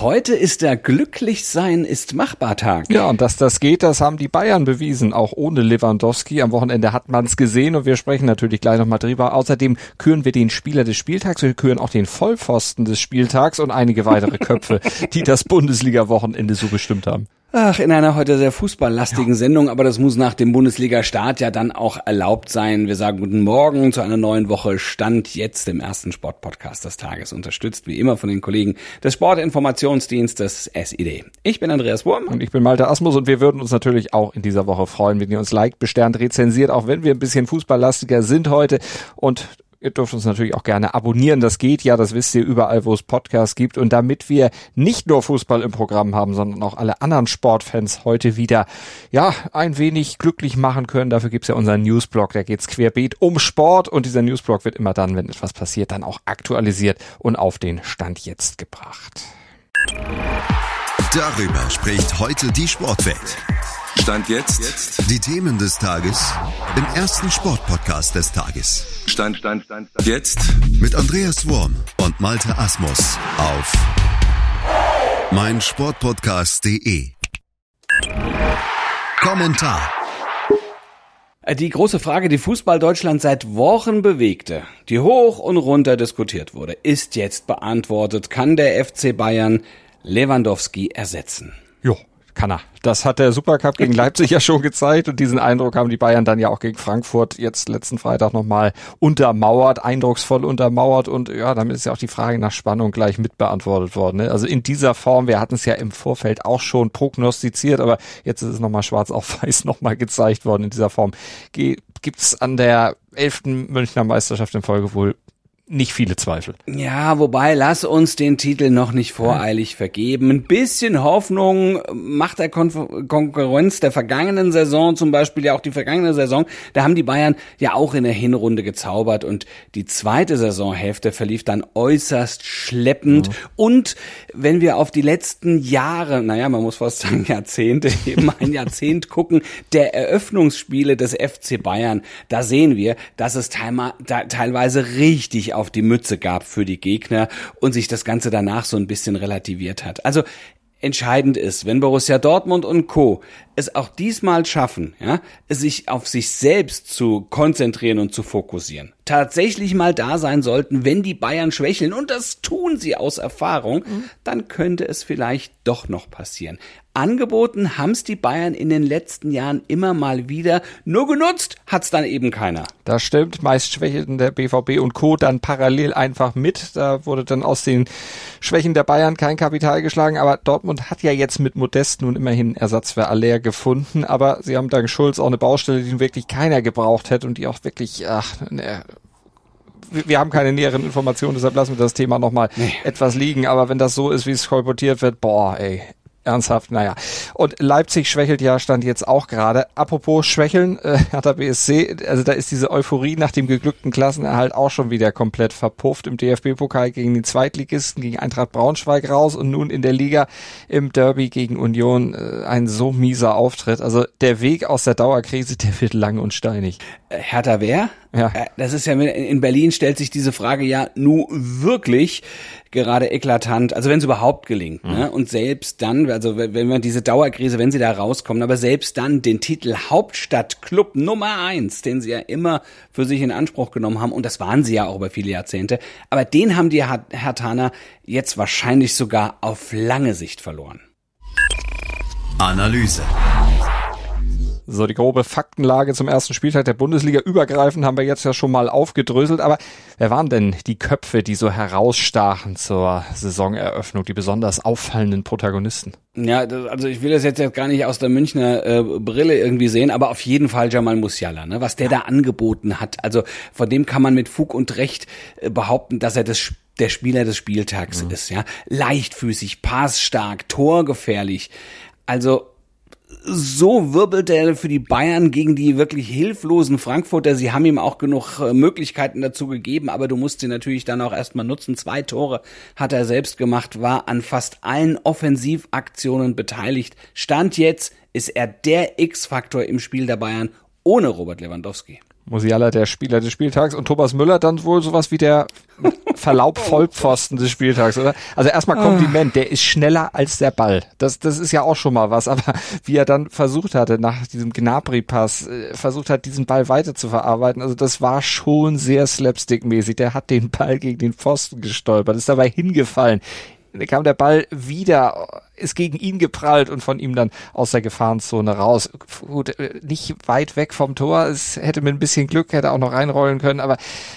Heute ist der Glücklichsein ist machbar Tag. Ja, und dass das geht, das haben die Bayern bewiesen, auch ohne Lewandowski. Am Wochenende hat man es gesehen und wir sprechen natürlich gleich nochmal drüber. Außerdem küren wir den Spieler des Spieltags, wir küren auch den Vollpfosten des Spieltags und einige weitere Köpfe, die das Bundesliga-Wochenende so bestimmt haben. Ach, in einer heute sehr fußballlastigen ja. Sendung, aber das muss nach dem Bundesliga-Start ja dann auch erlaubt sein. Wir sagen guten Morgen zu einer neuen Woche. Stand jetzt im ersten Sportpodcast des Tages, unterstützt wie immer von den Kollegen des Sportinformationsdienstes SID. Ich bin Andreas Wurm. Und ich bin Malte Asmus und wir würden uns natürlich auch in dieser Woche freuen, wenn ihr uns liked, besternt, rezensiert, auch wenn wir ein bisschen fußballlastiger sind heute und Ihr dürft uns natürlich auch gerne abonnieren. Das geht ja, das wisst ihr überall, wo es Podcasts gibt. Und damit wir nicht nur Fußball im Programm haben, sondern auch alle anderen Sportfans heute wieder, ja, ein wenig glücklich machen können, dafür gibt's ja unseren Newsblog. Da geht's querbeet um Sport. Und dieser Newsblog wird immer dann, wenn etwas passiert, dann auch aktualisiert und auf den Stand jetzt gebracht. Darüber spricht heute die Sportwelt. Stand jetzt. jetzt. Die Themen des Tages im ersten Sportpodcast des Tages. Stand, Stand, Stand, Stand. Jetzt. Mit Andreas Worm und Malte Asmus auf meinsportpodcast.de. Kommentar. Die große Frage, die Fußball Deutschland seit Wochen bewegte, die hoch und runter diskutiert wurde, ist jetzt beantwortet. Kann der FC Bayern Lewandowski ersetzen? Jo, kann er. Das hat der Supercup gegen Leipzig ja schon gezeigt und diesen Eindruck haben die Bayern dann ja auch gegen Frankfurt jetzt letzten Freitag nochmal untermauert, eindrucksvoll untermauert und ja, damit ist ja auch die Frage nach Spannung gleich mitbeantwortet worden. Ne? Also in dieser Form, wir hatten es ja im Vorfeld auch schon prognostiziert, aber jetzt ist es nochmal schwarz auf weiß nochmal gezeigt worden in dieser Form. Gibt es an der elften Münchner Meisterschaft in Folge wohl nicht viele Zweifel. Ja, wobei lass uns den Titel noch nicht voreilig vergeben. Ein bisschen Hoffnung macht der Kon Konkurrenz der vergangenen Saison, zum Beispiel ja auch die vergangene Saison, da haben die Bayern ja auch in der Hinrunde gezaubert und die zweite Saisonhälfte verlief dann äußerst schleppend. Mhm. Und wenn wir auf die letzten Jahre, naja, man muss fast sagen Jahrzehnte, eben ein Jahrzehnt gucken, der Eröffnungsspiele des FC Bayern, da sehen wir, dass es teilweise richtig auf die Mütze gab für die Gegner und sich das Ganze danach so ein bisschen relativiert hat. Also entscheidend ist, wenn Borussia Dortmund und Co. es auch diesmal schaffen, ja, sich auf sich selbst zu konzentrieren und zu fokussieren, tatsächlich mal da sein sollten, wenn die Bayern schwächeln, und das tun sie aus Erfahrung, mhm. dann könnte es vielleicht doch noch passieren. Angeboten haben's die Bayern in den letzten Jahren immer mal wieder, nur genutzt hat's dann eben keiner. Das stimmt, meist schwächelten der BVB und Co. dann parallel einfach mit. Da wurde dann aus den Schwächen der Bayern kein Kapital geschlagen, aber Dortmund hat ja jetzt mit Modest nun immerhin Ersatz für Aller gefunden, aber sie haben dank Schulz auch eine Baustelle, die wirklich keiner gebraucht hätte und die auch wirklich, ach, ne, wir haben keine näheren Informationen, deshalb lassen wir das Thema nochmal nee. etwas liegen. Aber wenn das so ist, wie es kolportiert wird, boah, ey, ernsthaft, naja. Und Leipzig schwächelt ja, stand jetzt auch gerade. Apropos Schwächeln, äh, Hertha BSC, also da ist diese Euphorie nach dem geglückten Klassenerhalt auch schon wieder komplett verpufft im DFB-Pokal gegen die Zweitligisten, gegen Eintracht Braunschweig raus und nun in der Liga im Derby gegen Union äh, ein so mieser Auftritt. Also der Weg aus der Dauerkrise, der wird lang und steinig. Äh, Hertha wer? Ja. Äh, das ist ja, in Berlin stellt sich diese Frage ja nu wirklich gerade eklatant, also wenn es überhaupt gelingt. Mhm. Ne? Und selbst dann, also wenn wir diese Dauerkrise, wenn sie da rauskommen, aber selbst dann den Titel Hauptstadtclub Nummer eins, den sie ja immer für sich in Anspruch genommen haben, und das waren sie ja auch über viele Jahrzehnte, aber den haben die Herr Tana jetzt wahrscheinlich sogar auf lange Sicht verloren. Analyse. So, die grobe Faktenlage zum ersten Spieltag der Bundesliga übergreifend haben wir jetzt ja schon mal aufgedröselt. Aber wer waren denn die Köpfe, die so herausstachen zur Saisoneröffnung, die besonders auffallenden Protagonisten? Ja, das, also ich will das jetzt, jetzt gar nicht aus der Münchner äh, Brille irgendwie sehen, aber auf jeden Fall Jamal Musiala, ne? was der ja. da angeboten hat. Also von dem kann man mit Fug und Recht äh, behaupten, dass er das der Spieler des Spieltags mhm. ist, ja. Leichtfüßig, passstark, torgefährlich. Also so wirbelt er für die Bayern gegen die wirklich hilflosen Frankfurter. Sie haben ihm auch genug äh, Möglichkeiten dazu gegeben, aber du musst sie natürlich dann auch erstmal nutzen. Zwei Tore hat er selbst gemacht, war an fast allen Offensivaktionen beteiligt. Stand jetzt ist er der X-Faktor im Spiel der Bayern ohne Robert Lewandowski. Musiala der Spieler des Spieltags und Thomas Müller dann wohl sowas wie der Verlaub Vollpfosten des Spieltags, oder? Also erstmal Kompliment, der ist schneller als der Ball. Das, das ist ja auch schon mal was, aber wie er dann versucht hatte, nach diesem Gnabry-Pass, äh, versucht hat, diesen Ball weiter zu verarbeiten, also das war schon sehr slapstick-mäßig. Der hat den Ball gegen den Pfosten gestolpert, ist dabei hingefallen. Da kam der Ball wieder ist gegen ihn geprallt und von ihm dann aus der Gefahrenzone raus. Gut, äh, nicht weit weg vom Tor. Es hätte mit ein bisschen Glück, hätte auch noch reinrollen können, aber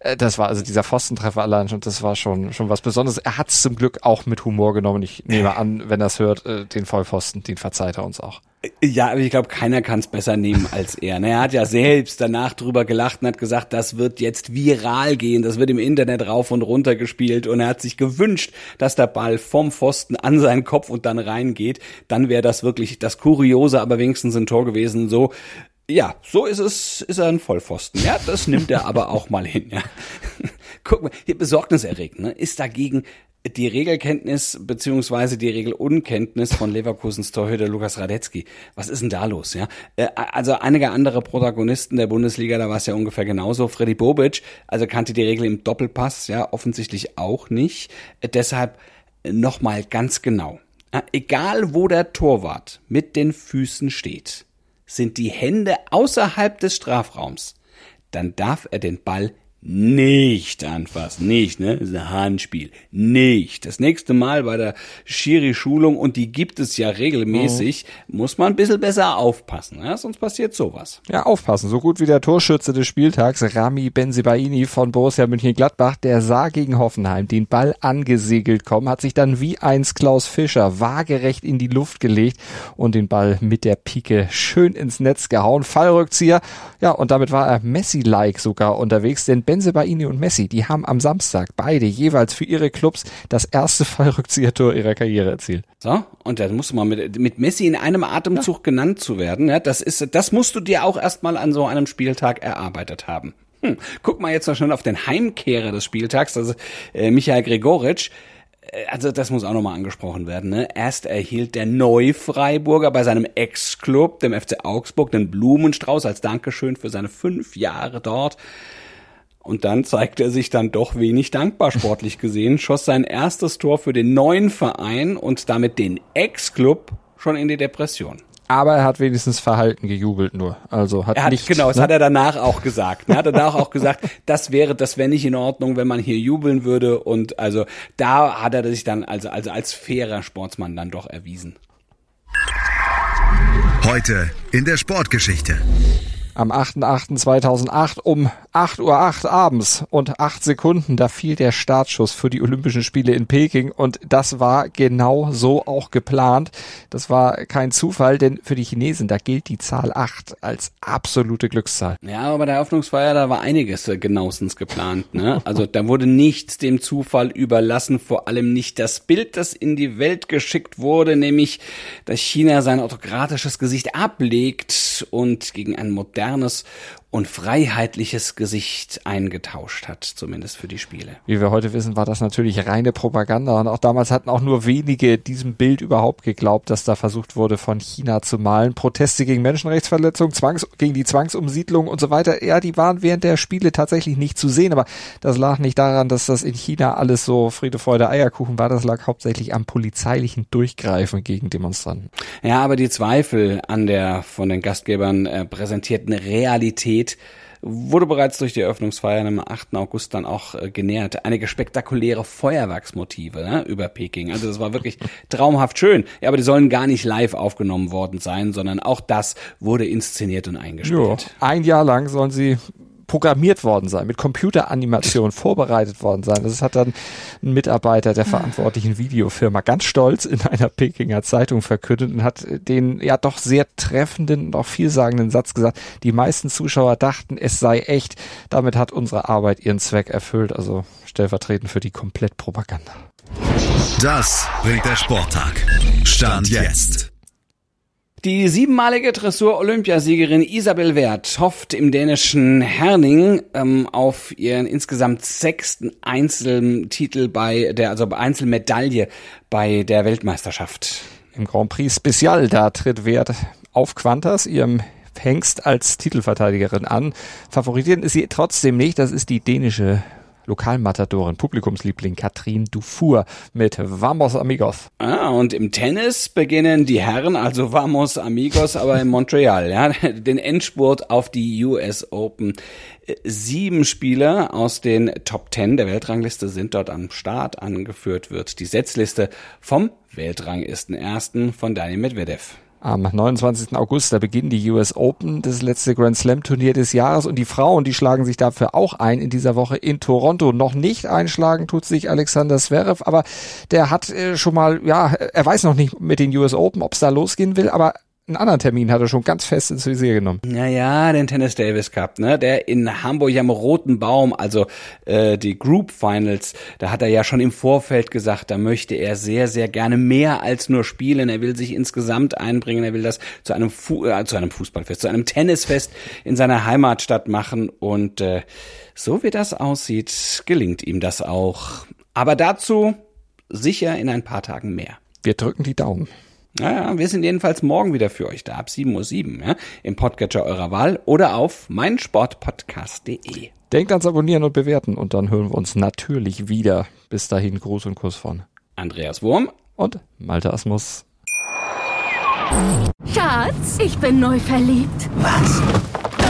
äh, das war also dieser Pfostentreffer allein schon, das war schon, schon was Besonderes. Er hat es zum Glück auch mit Humor genommen. Ich nehme an, wenn er es hört, äh, den Vollpfosten, den verzeiht er uns auch. Ja, aber ich glaube, keiner kann es besser nehmen als er. Ne? Er hat ja selbst danach drüber gelacht und hat gesagt, das wird jetzt viral gehen, das wird im Internet rauf und runter gespielt und er hat sich gewünscht, dass der Ball vom Pfosten an seinen Kopf und dann reingeht. Dann wäre das wirklich das Kuriose, aber wenigstens ein Tor gewesen. So, ja, so ist es, ist er ein Vollpfosten. Ja, das nimmt er aber auch mal hin. Ja. Guck mal, hier besorgniserregend, ne? Ist dagegen die Regelkenntnis beziehungsweise die Regelunkenntnis von Leverkusens Torhüter Lukas Radetzky. Was ist denn da los? Ja, äh, also einige andere Protagonisten der Bundesliga, da war es ja ungefähr genauso. Freddy Bobic, also kannte die Regel im Doppelpass, ja offensichtlich auch nicht. Äh, deshalb nochmal ganz genau. Egal wo der Torwart mit den Füßen steht, sind die Hände außerhalb des Strafraums, dann darf er den Ball nicht anfassen. Nicht, ne? Das ist ein Handspiel. Nicht. Das nächste Mal bei der Schiri-Schulung, und die gibt es ja regelmäßig, oh. muss man ein bisschen besser aufpassen, ja? sonst passiert sowas. Ja, aufpassen. So gut wie der Torschütze des Spieltags, Rami Benzibaini von Borussia München-Gladbach, der sah gegen Hoffenheim den Ball angesegelt kommen, hat sich dann wie eins Klaus Fischer waagerecht in die Luft gelegt und den Ball mit der Pike schön ins Netz gehauen. Fallrückzieher. Ja, und damit war er Messi-like sogar unterwegs, denn Benzebaini und Messi, die haben am Samstag beide jeweils für ihre Clubs das erste Fallrückziehertor ihrer Karriere erzielt. So, und da musst du mal mit, mit Messi in einem Atemzug ja. genannt zu werden, ja, das ist, das musst du dir auch erstmal an so einem Spieltag erarbeitet haben. Hm. Guck mal jetzt noch schnell auf den Heimkehrer des Spieltags, also äh, Michael Gregoritsch äh, also das muss auch nochmal angesprochen werden. Ne? Erst erhielt der Neufreiburger bei seinem Ex-Club, dem FC Augsburg, den Blumenstrauß als Dankeschön für seine fünf Jahre dort. Und dann zeigte er sich dann doch wenig dankbar sportlich gesehen, schoss sein erstes Tor für den neuen Verein und damit den Ex-Club schon in die Depression. Aber er hat wenigstens verhalten gejubelt nur. Also hat, er hat nicht. Genau, das ne? hat er danach auch gesagt. Er hat danach auch gesagt, das wäre, das wäre nicht in Ordnung, wenn man hier jubeln würde. Und also da hat er sich dann also, also als fairer Sportsmann dann doch erwiesen. Heute in der Sportgeschichte am 8.8.2008 um 8.08 Uhr abends und 8 Sekunden, da fiel der Startschuss für die Olympischen Spiele in Peking und das war genau so auch geplant. Das war kein Zufall, denn für die Chinesen, da gilt die Zahl 8 als absolute Glückszahl. Ja, aber bei der Eröffnungsfeier, da war einiges äh, genauestens geplant. Ne? Also da wurde nichts dem Zufall überlassen, vor allem nicht das Bild, das in die Welt geschickt wurde, nämlich, dass China sein autokratisches Gesicht ablegt und gegen ein modernes modernes und freiheitliches Gesicht eingetauscht hat, zumindest für die Spiele. Wie wir heute wissen, war das natürlich reine Propaganda und auch damals hatten auch nur wenige diesem Bild überhaupt geglaubt, dass da versucht wurde, von China zu malen. Proteste gegen Menschenrechtsverletzungen, Zwangs gegen die Zwangsumsiedlung und so weiter, ja, die waren während der Spiele tatsächlich nicht zu sehen, aber das lag nicht daran, dass das in China alles so Friede, Freude, Eierkuchen war, das lag hauptsächlich am polizeilichen Durchgreifen gegen Demonstranten. Ja, aber die Zweifel an der von den Gastgebern äh, präsentierten Realität geht, wurde bereits durch die Eröffnungsfeier am 8. August dann auch äh, genährt. Einige spektakuläre Feuerwerksmotive ne, über Peking. Also das war wirklich traumhaft schön. Ja, aber die sollen gar nicht live aufgenommen worden sein, sondern auch das wurde inszeniert und eingespielt. Jo, ein Jahr lang sollen sie programmiert worden sein, mit Computeranimation vorbereitet worden sein. Das hat dann ein Mitarbeiter der verantwortlichen Videofirma ganz stolz in einer Pekinger Zeitung verkündet und hat den ja doch sehr treffenden und auch vielsagenden Satz gesagt, die meisten Zuschauer dachten, es sei echt. Damit hat unsere Arbeit ihren Zweck erfüllt, also stellvertretend für die Komplettpropaganda. Das bringt der Sporttag. Stand jetzt. Die siebenmalige Dressur-Olympiasiegerin Isabel Wert hofft im dänischen Herning ähm, auf ihren insgesamt sechsten Einzeltitel bei der, also Einzelmedaille bei der Weltmeisterschaft. Im Grand Prix Special, da tritt Wert auf Quantas, ihrem Hengst als Titelverteidigerin an. Favoritieren ist sie trotzdem nicht. Das ist die dänische Lokalmatadorin, Publikumsliebling Katrin Dufour mit Vamos Amigos. Ah, und im Tennis beginnen die Herren, also Vamos Amigos, aber in Montreal, ja, den Endspurt auf die US Open. Sieben Spieler aus den Top Ten der Weltrangliste sind dort am Start. Angeführt wird die Setzliste vom Weltranglisten Ersten von Daniel Medvedev. Am 29. August, da beginnen die US Open, das letzte Grand Slam Turnier des Jahres und die Frauen, die schlagen sich dafür auch ein in dieser Woche in Toronto. Noch nicht einschlagen tut sich Alexander Zverev, aber der hat äh, schon mal, ja, er weiß noch nicht mit den US Open, ob es da losgehen will, aber einen anderen Termin hat er schon ganz fest ins Visier genommen. Naja, den Tennis Davis Cup, ne? Der in Hamburg am Roten Baum, also äh, die Group Finals, da hat er ja schon im Vorfeld gesagt, da möchte er sehr, sehr gerne mehr als nur spielen. Er will sich insgesamt einbringen, er will das zu einem, Fu äh, zu einem Fußballfest, zu einem Tennisfest in seiner Heimatstadt machen. Und äh, so wie das aussieht, gelingt ihm das auch. Aber dazu sicher in ein paar Tagen mehr. Wir drücken die Daumen. Naja, wir sind jedenfalls morgen wieder für euch da, ab 7.07 Uhr, ja, im Podcatcher eurer Wahl oder auf meinsportpodcast.de. Denkt ans Abonnieren und Bewerten und dann hören wir uns natürlich wieder. Bis dahin, Gruß und Kuss von Andreas Wurm und Malte Asmus. Schatz, ich bin neu verliebt. Was?